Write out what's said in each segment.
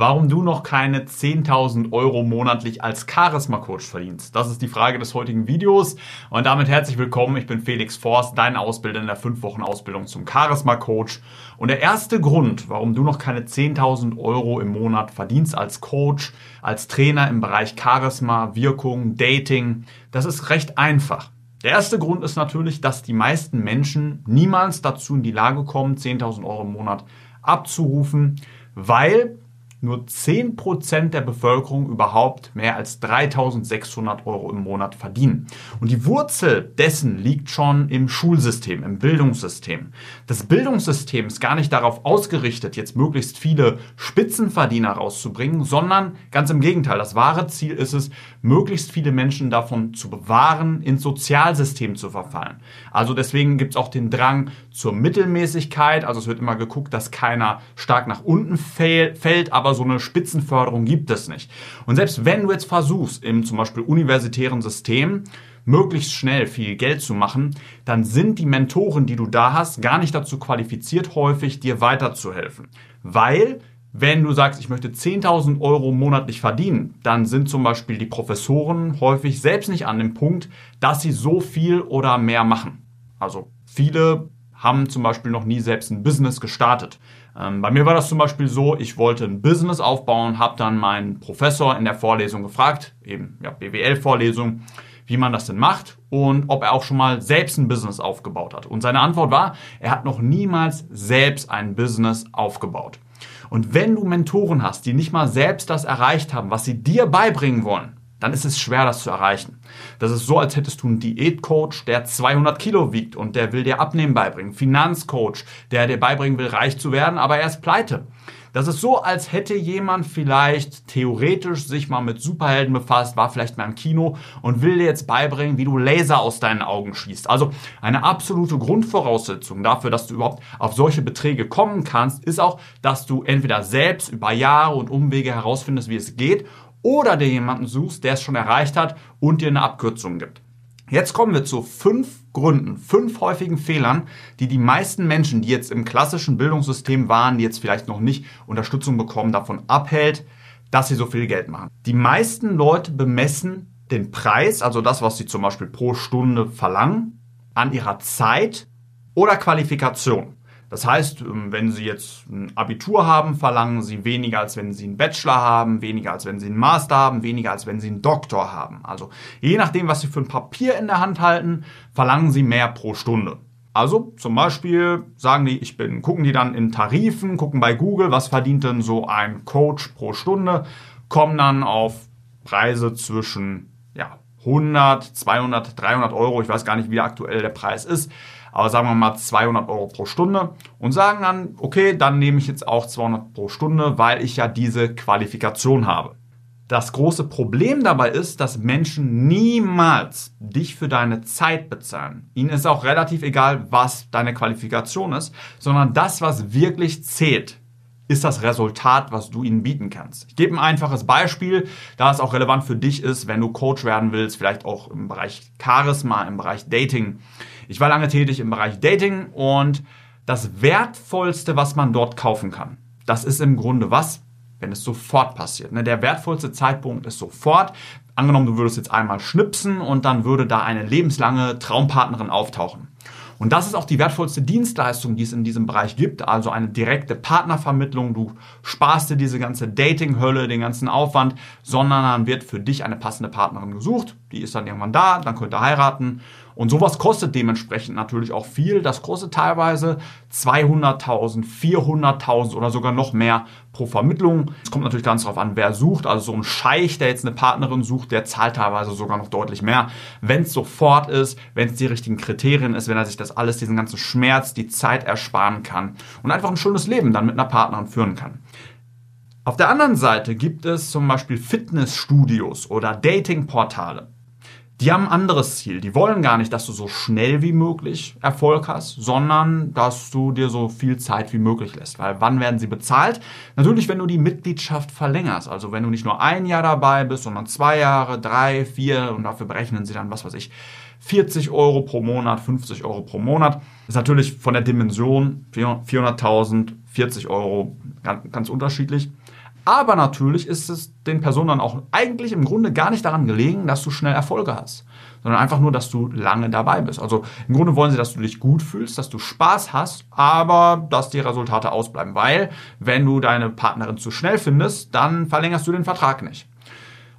warum du noch keine 10.000 Euro monatlich als Charisma-Coach verdienst. Das ist die Frage des heutigen Videos. Und damit herzlich willkommen. Ich bin Felix Forst, dein Ausbilder in der 5 Wochen Ausbildung zum Charisma-Coach. Und der erste Grund, warum du noch keine 10.000 Euro im Monat verdienst als Coach, als Trainer im Bereich Charisma, Wirkung, Dating, das ist recht einfach. Der erste Grund ist natürlich, dass die meisten Menschen niemals dazu in die Lage kommen, 10.000 Euro im Monat abzurufen, weil nur 10% der Bevölkerung überhaupt mehr als 3600 Euro im Monat verdienen. Und die Wurzel dessen liegt schon im Schulsystem, im Bildungssystem. Das Bildungssystem ist gar nicht darauf ausgerichtet, jetzt möglichst viele Spitzenverdiener rauszubringen, sondern ganz im Gegenteil. Das wahre Ziel ist es, möglichst viele Menschen davon zu bewahren, ins Sozialsystem zu verfallen. Also deswegen gibt es auch den Drang zur Mittelmäßigkeit. Also es wird immer geguckt, dass keiner stark nach unten fällt, aber aber so eine Spitzenförderung gibt es nicht. Und selbst wenn du jetzt versuchst, im zum Beispiel universitären System möglichst schnell viel Geld zu machen, dann sind die Mentoren, die du da hast, gar nicht dazu qualifiziert, häufig dir weiterzuhelfen. Weil wenn du sagst, ich möchte 10.000 Euro monatlich verdienen, dann sind zum Beispiel die Professoren häufig selbst nicht an dem Punkt, dass sie so viel oder mehr machen. Also viele haben zum Beispiel noch nie selbst ein Business gestartet. Ähm, bei mir war das zum Beispiel so, ich wollte ein Business aufbauen, habe dann meinen Professor in der Vorlesung gefragt, eben ja, BWL-Vorlesung, wie man das denn macht und ob er auch schon mal selbst ein Business aufgebaut hat. Und seine Antwort war, er hat noch niemals selbst ein Business aufgebaut. Und wenn du Mentoren hast, die nicht mal selbst das erreicht haben, was sie dir beibringen wollen, dann ist es schwer, das zu erreichen. Das ist so, als hättest du einen Diätcoach, der 200 Kilo wiegt und der will dir Abnehmen beibringen. Finanzcoach, der dir beibringen will, reich zu werden, aber er ist pleite. Das ist so, als hätte jemand vielleicht theoretisch sich mal mit Superhelden befasst, war vielleicht mal im Kino und will dir jetzt beibringen, wie du Laser aus deinen Augen schießt. Also eine absolute Grundvoraussetzung dafür, dass du überhaupt auf solche Beträge kommen kannst, ist auch, dass du entweder selbst über Jahre und Umwege herausfindest, wie es geht, oder dir jemanden suchst, der es schon erreicht hat und dir eine Abkürzung gibt. Jetzt kommen wir zu fünf Gründen, fünf häufigen Fehlern, die die meisten Menschen, die jetzt im klassischen Bildungssystem waren, die jetzt vielleicht noch nicht Unterstützung bekommen, davon abhält, dass sie so viel Geld machen. Die meisten Leute bemessen den Preis, also das, was sie zum Beispiel pro Stunde verlangen, an ihrer Zeit oder Qualifikation. Das heißt, ähm, wenn Sie jetzt ein Abitur haben, verlangen Sie weniger, als wenn Sie einen Bachelor haben, weniger, als wenn Sie einen Master haben, weniger, als wenn Sie einen Doktor haben. Also je nachdem, was Sie für ein Papier in der Hand halten, verlangen Sie mehr pro Stunde. Also zum Beispiel sagen die, ich bin, gucken die dann in Tarifen, gucken bei Google, was verdient denn so ein Coach pro Stunde, kommen dann auf Preise zwischen ja, 100, 200, 300 Euro. Ich weiß gar nicht, wie aktuell der Preis ist aber sagen wir mal 200 Euro pro Stunde und sagen dann, okay, dann nehme ich jetzt auch 200 pro Stunde, weil ich ja diese Qualifikation habe. Das große Problem dabei ist, dass Menschen niemals dich für deine Zeit bezahlen. Ihnen ist auch relativ egal, was deine Qualifikation ist, sondern das, was wirklich zählt, ist das Resultat, was du ihnen bieten kannst. Ich gebe ein einfaches Beispiel, da es auch relevant für dich ist, wenn du Coach werden willst, vielleicht auch im Bereich Charisma, im Bereich Dating. Ich war lange tätig im Bereich Dating und das Wertvollste, was man dort kaufen kann, das ist im Grunde was? Wenn es sofort passiert. Ne? Der wertvollste Zeitpunkt ist sofort. Angenommen, du würdest jetzt einmal schnipsen und dann würde da eine lebenslange Traumpartnerin auftauchen. Und das ist auch die wertvollste Dienstleistung, die es in diesem Bereich gibt, also eine direkte Partnervermittlung. Du sparst dir diese ganze Dating-Hölle, den ganzen Aufwand, sondern dann wird für dich eine passende Partnerin gesucht. Die ist dann irgendwann da, dann könnt ihr heiraten und sowas kostet dementsprechend natürlich auch viel. Das kostet teilweise 200.000, 400.000 oder sogar noch mehr pro Vermittlung. Es kommt natürlich ganz darauf an, wer sucht. Also so ein Scheich, der jetzt eine Partnerin sucht, der zahlt teilweise sogar noch deutlich mehr. Wenn es sofort ist, wenn es die richtigen Kriterien ist, wenn er sich das alles, diesen ganzen Schmerz, die Zeit ersparen kann und einfach ein schönes Leben dann mit einer Partnerin führen kann. Auf der anderen Seite gibt es zum Beispiel Fitnessstudios oder Datingportale. Die haben ein anderes Ziel. Die wollen gar nicht, dass du so schnell wie möglich Erfolg hast, sondern dass du dir so viel Zeit wie möglich lässt. Weil wann werden sie bezahlt? Natürlich, wenn du die Mitgliedschaft verlängerst. Also wenn du nicht nur ein Jahr dabei bist, sondern zwei Jahre, drei, vier und dafür berechnen sie dann, was weiß ich, 40 Euro pro Monat, 50 Euro pro Monat. ist natürlich von der Dimension 400.000, 40 Euro ganz, ganz unterschiedlich. Aber natürlich ist es den Personen dann auch eigentlich im Grunde gar nicht daran gelegen, dass du schnell Erfolge hast, sondern einfach nur, dass du lange dabei bist. Also im Grunde wollen sie, dass du dich gut fühlst, dass du Spaß hast, aber dass die Resultate ausbleiben. Weil wenn du deine Partnerin zu schnell findest, dann verlängerst du den Vertrag nicht.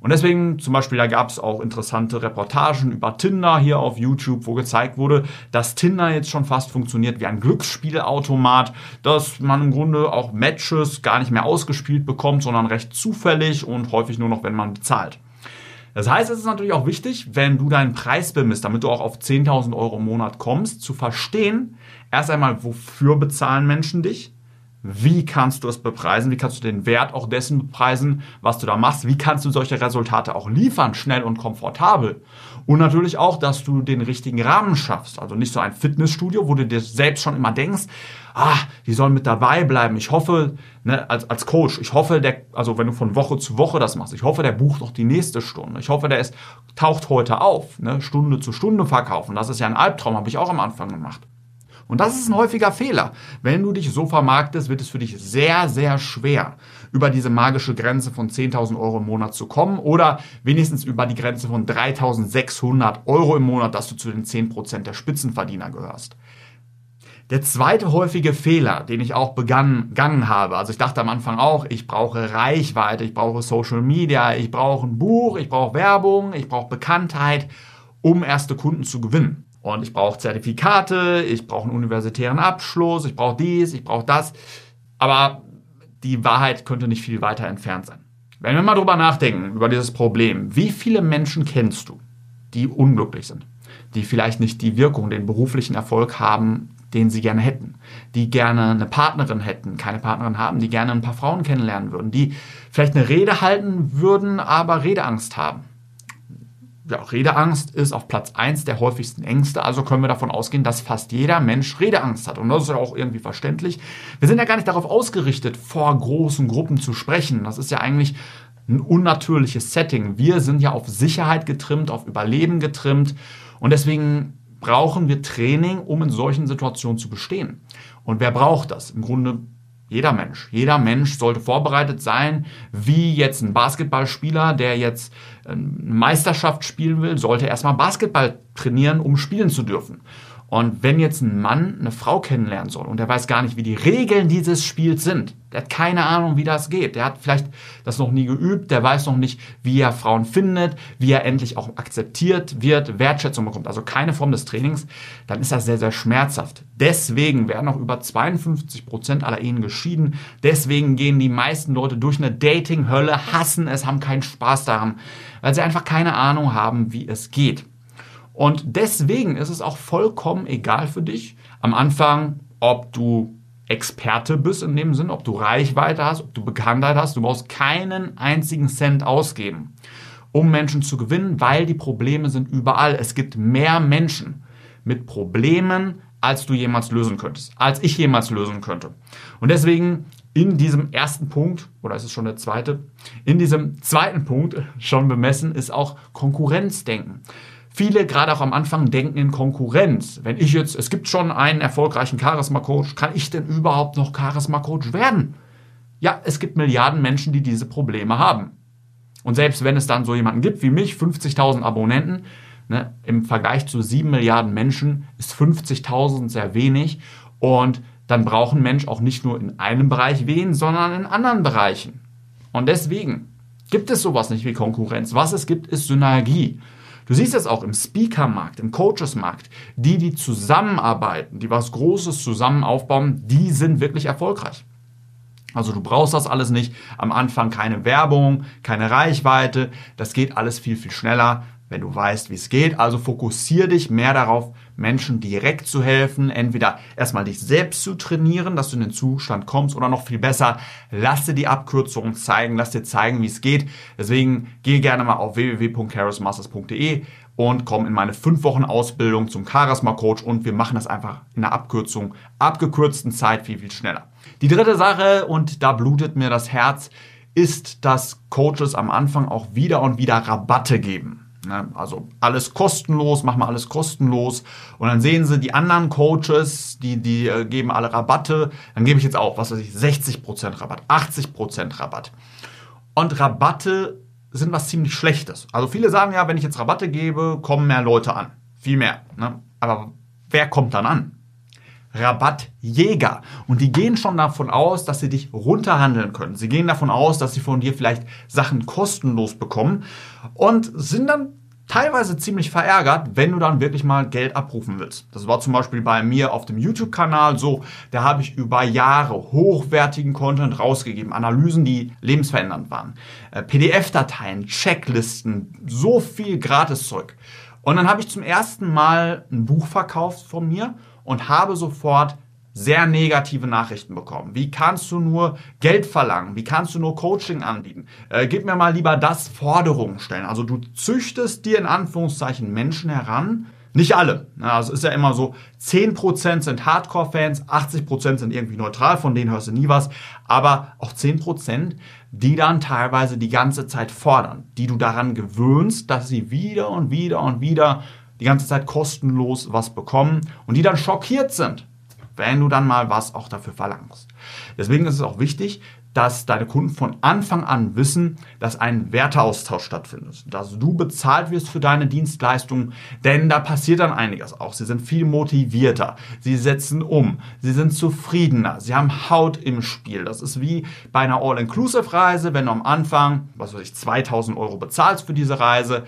Und deswegen zum Beispiel, da gab es auch interessante Reportagen über Tinder hier auf YouTube, wo gezeigt wurde, dass Tinder jetzt schon fast funktioniert wie ein Glücksspielautomat, dass man im Grunde auch Matches gar nicht mehr ausgespielt bekommt, sondern recht zufällig und häufig nur noch, wenn man bezahlt. Das heißt, es ist natürlich auch wichtig, wenn du deinen Preis bemisst, damit du auch auf 10.000 Euro im Monat kommst, zu verstehen, erst einmal, wofür bezahlen Menschen dich? Wie kannst du es bepreisen? Wie kannst du den Wert auch dessen bepreisen, was du da machst? Wie kannst du solche Resultate auch liefern, schnell und komfortabel? Und natürlich auch, dass du den richtigen Rahmen schaffst. Also nicht so ein Fitnessstudio, wo du dir selbst schon immer denkst, ah, die sollen mit dabei bleiben. Ich hoffe, ne, als, als Coach, ich hoffe, der, also wenn du von Woche zu Woche das machst, ich hoffe, der bucht auch die nächste Stunde. Ich hoffe, der ist, taucht heute auf, ne, Stunde zu Stunde verkaufen. Das ist ja ein Albtraum, habe ich auch am Anfang gemacht. Und das ist ein häufiger Fehler. Wenn du dich so vermarktest, wird es für dich sehr, sehr schwer, über diese magische Grenze von 10.000 Euro im Monat zu kommen oder wenigstens über die Grenze von 3.600 Euro im Monat, dass du zu den 10% der Spitzenverdiener gehörst. Der zweite häufige Fehler, den ich auch begangen habe, also ich dachte am Anfang auch, ich brauche Reichweite, ich brauche Social Media, ich brauche ein Buch, ich brauche Werbung, ich brauche Bekanntheit, um erste Kunden zu gewinnen. Und ich brauche Zertifikate, ich brauche einen universitären Abschluss, ich brauche dies, ich brauche das. Aber die Wahrheit könnte nicht viel weiter entfernt sein. Wenn wir mal drüber nachdenken, über dieses Problem, wie viele Menschen kennst du, die unglücklich sind, die vielleicht nicht die Wirkung, den beruflichen Erfolg haben, den sie gerne hätten, die gerne eine Partnerin hätten, keine Partnerin haben, die gerne ein paar Frauen kennenlernen würden, die vielleicht eine Rede halten würden, aber Redeangst haben ja, Redeangst ist auf Platz 1 der häufigsten Ängste, also können wir davon ausgehen, dass fast jeder Mensch Redeangst hat. Und das ist ja auch irgendwie verständlich. Wir sind ja gar nicht darauf ausgerichtet, vor großen Gruppen zu sprechen. Das ist ja eigentlich ein unnatürliches Setting. Wir sind ja auf Sicherheit getrimmt, auf Überleben getrimmt. Und deswegen brauchen wir Training, um in solchen Situationen zu bestehen. Und wer braucht das? Im Grunde jeder Mensch. Jeder Mensch sollte vorbereitet sein, wie jetzt ein Basketballspieler, der jetzt eine Meisterschaft spielen will, sollte erstmal Basketball trainieren, um spielen zu dürfen. Und wenn jetzt ein Mann eine Frau kennenlernen soll und er weiß gar nicht, wie die Regeln dieses Spiels sind, der hat keine Ahnung, wie das geht, der hat vielleicht das noch nie geübt, der weiß noch nicht, wie er Frauen findet, wie er endlich auch akzeptiert wird, Wertschätzung bekommt, also keine Form des Trainings, dann ist das sehr, sehr schmerzhaft. Deswegen werden auch über 52 Prozent aller Ehen geschieden. Deswegen gehen die meisten Leute durch eine Dating-Hölle, hassen es, haben keinen Spaß daran, weil sie einfach keine Ahnung haben, wie es geht. Und deswegen ist es auch vollkommen egal für dich am Anfang, ob du Experte bist in dem Sinn, ob du Reichweite hast, ob du Bekanntheit hast. Du brauchst keinen einzigen Cent ausgeben, um Menschen zu gewinnen, weil die Probleme sind überall. Es gibt mehr Menschen mit Problemen, als du jemals lösen könntest, als ich jemals lösen könnte. Und deswegen in diesem ersten Punkt, oder ist es schon der zweite, in diesem zweiten Punkt schon bemessen, ist auch Konkurrenzdenken. Viele, gerade auch am Anfang, denken in Konkurrenz. Wenn ich jetzt, es gibt schon einen erfolgreichen Charisma-Coach, kann ich denn überhaupt noch Charisma-Coach werden? Ja, es gibt Milliarden Menschen, die diese Probleme haben. Und selbst wenn es dann so jemanden gibt wie mich, 50.000 Abonnenten, ne, im Vergleich zu 7 Milliarden Menschen ist 50.000 sehr wenig. Und dann braucht ein Mensch auch nicht nur in einem Bereich wen, sondern in anderen Bereichen. Und deswegen gibt es sowas nicht wie Konkurrenz. Was es gibt, ist Synergie. Du siehst es auch im Speaker-Markt, im Coaches-Markt. Die, die zusammenarbeiten, die was Großes zusammen aufbauen, die sind wirklich erfolgreich. Also du brauchst das alles nicht. Am Anfang keine Werbung, keine Reichweite. Das geht alles viel, viel schneller, wenn du weißt, wie es geht. Also fokussiere dich mehr darauf, Menschen direkt zu helfen, entweder erstmal dich selbst zu trainieren, dass du in den Zustand kommst oder noch viel besser, lass dir die Abkürzungen zeigen, lass dir zeigen, wie es geht. Deswegen geh gerne mal auf www.charismasters.de und komm in meine 5 Wochen Ausbildung zum Charisma Coach und wir machen das einfach in der Abkürzung, abgekürzten Zeit viel, viel schneller. Die dritte Sache und da blutet mir das Herz, ist, dass Coaches am Anfang auch wieder und wieder Rabatte geben. Ne? Also alles kostenlos, mach mal alles kostenlos. Und dann sehen sie die anderen Coaches, die, die äh, geben alle Rabatte. Dann gebe ich jetzt auch, was weiß ich, 60% Rabatt, 80% Rabatt. Und Rabatte sind was ziemlich Schlechtes. Also viele sagen ja, wenn ich jetzt Rabatte gebe, kommen mehr Leute an. Viel mehr. Ne? Aber wer kommt dann an? Rabattjäger. Und die gehen schon davon aus, dass sie dich runterhandeln können. Sie gehen davon aus, dass sie von dir vielleicht Sachen kostenlos bekommen und sind dann teilweise ziemlich verärgert, wenn du dann wirklich mal Geld abrufen willst. Das war zum Beispiel bei mir auf dem YouTube-Kanal so. Da habe ich über Jahre hochwertigen Content rausgegeben. Analysen, die lebensverändernd waren. Äh, PDF-Dateien, Checklisten, so viel Gratiszeug. Und dann habe ich zum ersten Mal ein Buch verkauft von mir und habe sofort sehr negative Nachrichten bekommen. Wie kannst du nur Geld verlangen? Wie kannst du nur Coaching anbieten? Äh, gib mir mal lieber das Forderungen stellen. Also du züchtest dir in Anführungszeichen Menschen heran. Nicht alle. Also es ist ja immer so, 10% sind Hardcore-Fans, 80% sind irgendwie neutral, von denen hörst du nie was. Aber auch 10%, die dann teilweise die ganze Zeit fordern. Die du daran gewöhnst, dass sie wieder und wieder und wieder die ganze Zeit kostenlos was bekommen und die dann schockiert sind, wenn du dann mal was auch dafür verlangst. Deswegen ist es auch wichtig, dass deine Kunden von Anfang an wissen, dass ein Werteaustausch stattfindet, dass du bezahlt wirst für deine Dienstleistungen, denn da passiert dann einiges auch. Sie sind viel motivierter, sie setzen um, sie sind zufriedener, sie haben Haut im Spiel. Das ist wie bei einer All-Inclusive-Reise, wenn du am Anfang, was weiß ich, 2000 Euro bezahlst für diese Reise,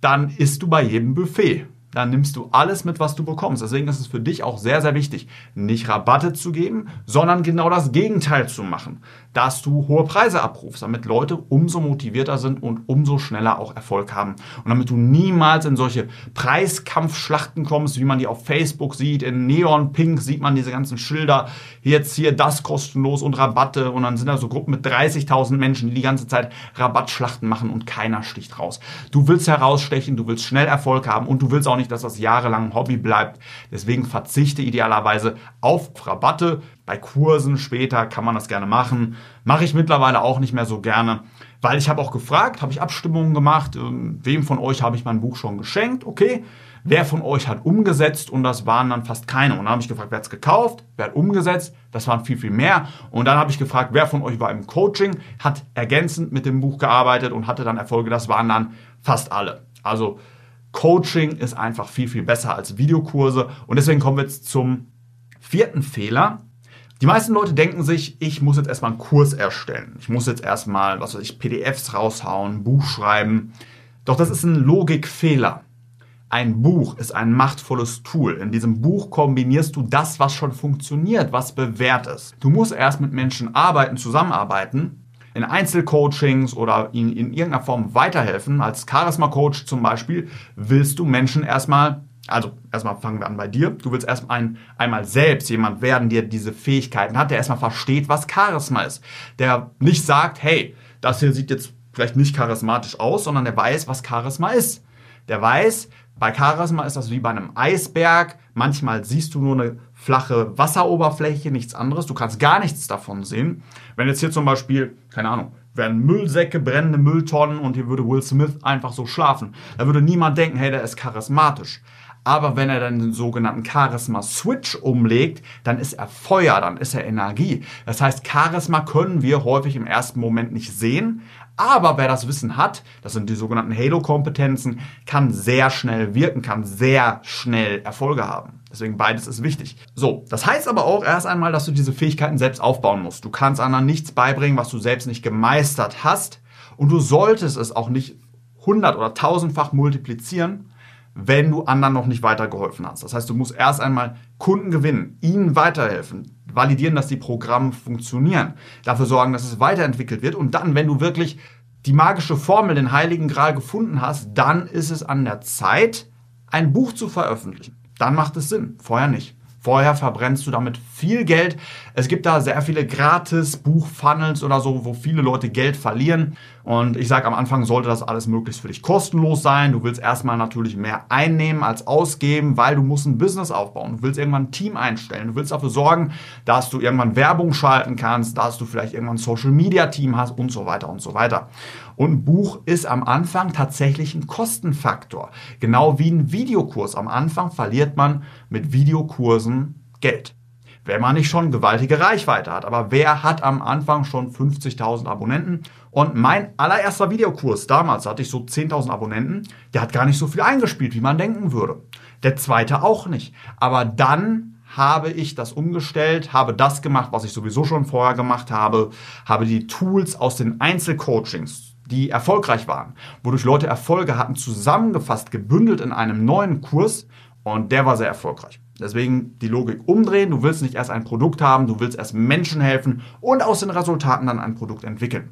dann isst du bei jedem Buffet. Dann nimmst du alles mit, was du bekommst. Deswegen ist es für dich auch sehr, sehr wichtig, nicht Rabatte zu geben, sondern genau das Gegenteil zu machen dass du hohe Preise abrufst, damit Leute umso motivierter sind und umso schneller auch Erfolg haben. Und damit du niemals in solche Preiskampfschlachten kommst, wie man die auf Facebook sieht. In Neon Pink sieht man diese ganzen Schilder. Jetzt hier das kostenlos und Rabatte. Und dann sind da so Gruppen mit 30.000 Menschen, die die ganze Zeit Rabattschlachten machen und keiner sticht raus. Du willst herausstechen, du willst schnell Erfolg haben und du willst auch nicht, dass das jahrelang Hobby bleibt. Deswegen verzichte idealerweise auf Rabatte. Bei Kursen später kann man das gerne machen. Mache ich mittlerweile auch nicht mehr so gerne, weil ich habe auch gefragt, habe ich Abstimmungen gemacht, ähm, wem von euch habe ich mein Buch schon geschenkt? Okay. Wer von euch hat umgesetzt? Und das waren dann fast keine. Und dann habe ich gefragt, wer hat es gekauft? Wer hat umgesetzt? Das waren viel, viel mehr. Und dann habe ich gefragt, wer von euch war im Coaching, hat ergänzend mit dem Buch gearbeitet und hatte dann Erfolge. Das waren dann fast alle. Also Coaching ist einfach viel, viel besser als Videokurse. Und deswegen kommen wir jetzt zum vierten Fehler. Die meisten Leute denken sich, ich muss jetzt erstmal einen Kurs erstellen. Ich muss jetzt erstmal, was weiß ich, PDFs raushauen, Buch schreiben. Doch das ist ein Logikfehler. Ein Buch ist ein machtvolles Tool. In diesem Buch kombinierst du das, was schon funktioniert, was bewährt ist. Du musst erst mit Menschen arbeiten, zusammenarbeiten, in Einzelcoachings oder ihnen in irgendeiner Form weiterhelfen. Als Charisma-Coach zum Beispiel willst du Menschen erstmal also erstmal fangen wir an bei dir. Du willst erst ein, einmal selbst jemand werden, der diese Fähigkeiten hat, der erstmal versteht, was Charisma ist. Der nicht sagt, hey, das hier sieht jetzt vielleicht nicht charismatisch aus, sondern der weiß, was Charisma ist. Der weiß, bei Charisma ist das wie bei einem Eisberg. Manchmal siehst du nur eine flache Wasseroberfläche, nichts anderes. Du kannst gar nichts davon sehen. Wenn jetzt hier zum Beispiel, keine Ahnung, wären Müllsäcke, brennende Mülltonnen und hier würde Will Smith einfach so schlafen. Da würde niemand denken, hey, der ist charismatisch. Aber wenn er dann den sogenannten Charisma-Switch umlegt, dann ist er Feuer, dann ist er Energie. Das heißt, Charisma können wir häufig im ersten Moment nicht sehen. Aber wer das Wissen hat, das sind die sogenannten Halo-Kompetenzen, kann sehr schnell wirken, kann sehr schnell Erfolge haben. Deswegen beides ist wichtig. So, das heißt aber auch erst einmal, dass du diese Fähigkeiten selbst aufbauen musst. Du kannst anderen nichts beibringen, was du selbst nicht gemeistert hast. Und du solltest es auch nicht hundert- oder tausendfach multiplizieren, wenn du anderen noch nicht weitergeholfen hast. Das heißt, du musst erst einmal Kunden gewinnen, ihnen weiterhelfen, validieren, dass die Programme funktionieren, dafür sorgen, dass es weiterentwickelt wird und dann, wenn du wirklich die magische Formel, den heiligen Gral gefunden hast, dann ist es an der Zeit, ein Buch zu veröffentlichen. Dann macht es Sinn, vorher nicht. Vorher verbrennst du damit viel Geld. Es gibt da sehr viele gratis Buchfunnels oder so, wo viele Leute Geld verlieren. Und ich sage am Anfang sollte das alles möglichst für dich kostenlos sein. Du willst erstmal natürlich mehr einnehmen als ausgeben, weil du musst ein Business aufbauen. Du willst irgendwann ein Team einstellen. Du willst dafür sorgen, dass du irgendwann Werbung schalten kannst, dass du vielleicht irgendwann ein Social Media Team hast und so weiter und so weiter. Und Buch ist am Anfang tatsächlich ein Kostenfaktor. Genau wie ein Videokurs. Am Anfang verliert man mit Videokursen Geld wenn man nicht schon gewaltige Reichweite hat. Aber wer hat am Anfang schon 50.000 Abonnenten? Und mein allererster Videokurs damals, hatte ich so 10.000 Abonnenten, der hat gar nicht so viel eingespielt, wie man denken würde. Der zweite auch nicht. Aber dann habe ich das umgestellt, habe das gemacht, was ich sowieso schon vorher gemacht habe, habe die Tools aus den Einzelcoachings, die erfolgreich waren, wodurch Leute Erfolge hatten, zusammengefasst, gebündelt in einem neuen Kurs und der war sehr erfolgreich. Deswegen die Logik umdrehen. Du willst nicht erst ein Produkt haben, du willst erst Menschen helfen und aus den Resultaten dann ein Produkt entwickeln.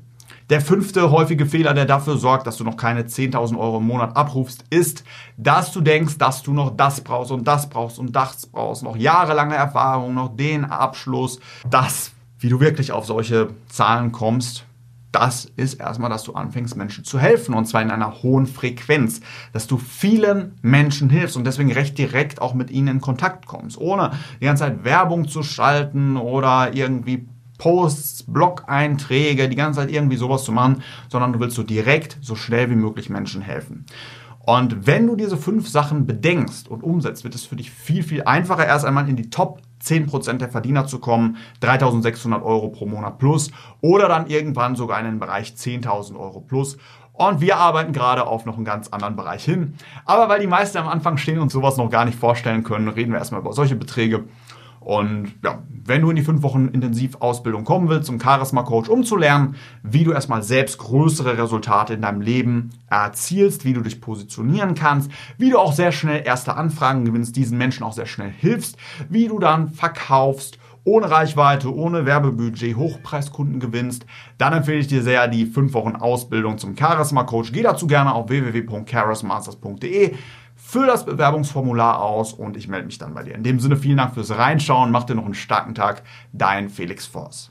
Der fünfte häufige Fehler, der dafür sorgt, dass du noch keine 10.000 Euro im Monat abrufst, ist, dass du denkst, dass du noch das brauchst und das brauchst und das brauchst, noch jahrelange Erfahrung, noch den Abschluss. Das, wie du wirklich auf solche Zahlen kommst, das ist erstmal, dass du anfängst, Menschen zu helfen und zwar in einer hohen Frequenz, dass du vielen Menschen hilfst und deswegen recht direkt auch mit ihnen in Kontakt kommst, ohne die ganze Zeit Werbung zu schalten oder irgendwie Posts, Blog-Einträge, die ganze Zeit irgendwie sowas zu machen, sondern du willst so direkt, so schnell wie möglich Menschen helfen. Und wenn du diese fünf Sachen bedenkst und umsetzt, wird es für dich viel, viel einfacher, erst einmal in die Top 10% der Verdiener zu kommen, 3600 Euro pro Monat plus oder dann irgendwann sogar in den Bereich 10.000 Euro plus. Und wir arbeiten gerade auf noch einen ganz anderen Bereich hin. Aber weil die meisten am Anfang stehen und sowas noch gar nicht vorstellen können, reden wir erstmal über solche Beträge. Und ja, wenn du in die fünf Wochen Intensivausbildung kommen willst, um Charisma Coach umzulernen, wie du erstmal selbst größere Resultate in deinem Leben erzielst, wie du dich positionieren kannst, wie du auch sehr schnell erste Anfragen gewinnst, diesen Menschen auch sehr schnell hilfst, wie du dann verkaufst, ohne Reichweite, ohne Werbebudget Hochpreiskunden gewinnst, dann empfehle ich dir sehr die fünf Wochen Ausbildung zum Charisma Coach. Geh dazu gerne auf www.charismasters.de Füll das Bewerbungsformular aus und ich melde mich dann bei dir. In dem Sinne vielen Dank fürs Reinschauen. Mach dir noch einen starken Tag. Dein Felix Voss.